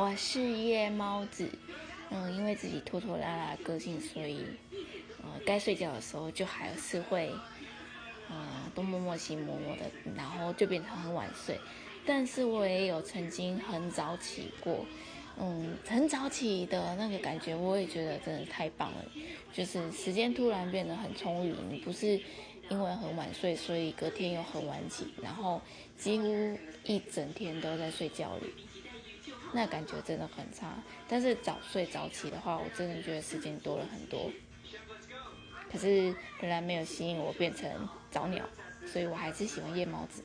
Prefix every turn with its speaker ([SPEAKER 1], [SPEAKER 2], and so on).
[SPEAKER 1] 我是夜猫子，嗯，因为自己拖拖拉拉个性，所以呃，该睡觉的时候就还是会啊东摸摸西摸摸的，然后就变成很晚睡。但是我也有曾经很早起过，嗯，很早起的那个感觉，我也觉得真的太棒了，就是时间突然变得很充裕，你不是因为很晚睡，所以隔天又很晚起，然后几乎一整天都在睡觉里。那感觉真的很差，但是早睡早起的话，我真的觉得时间多了很多。可是仍然没有吸引我变成早鸟，所以我还是喜欢夜猫子。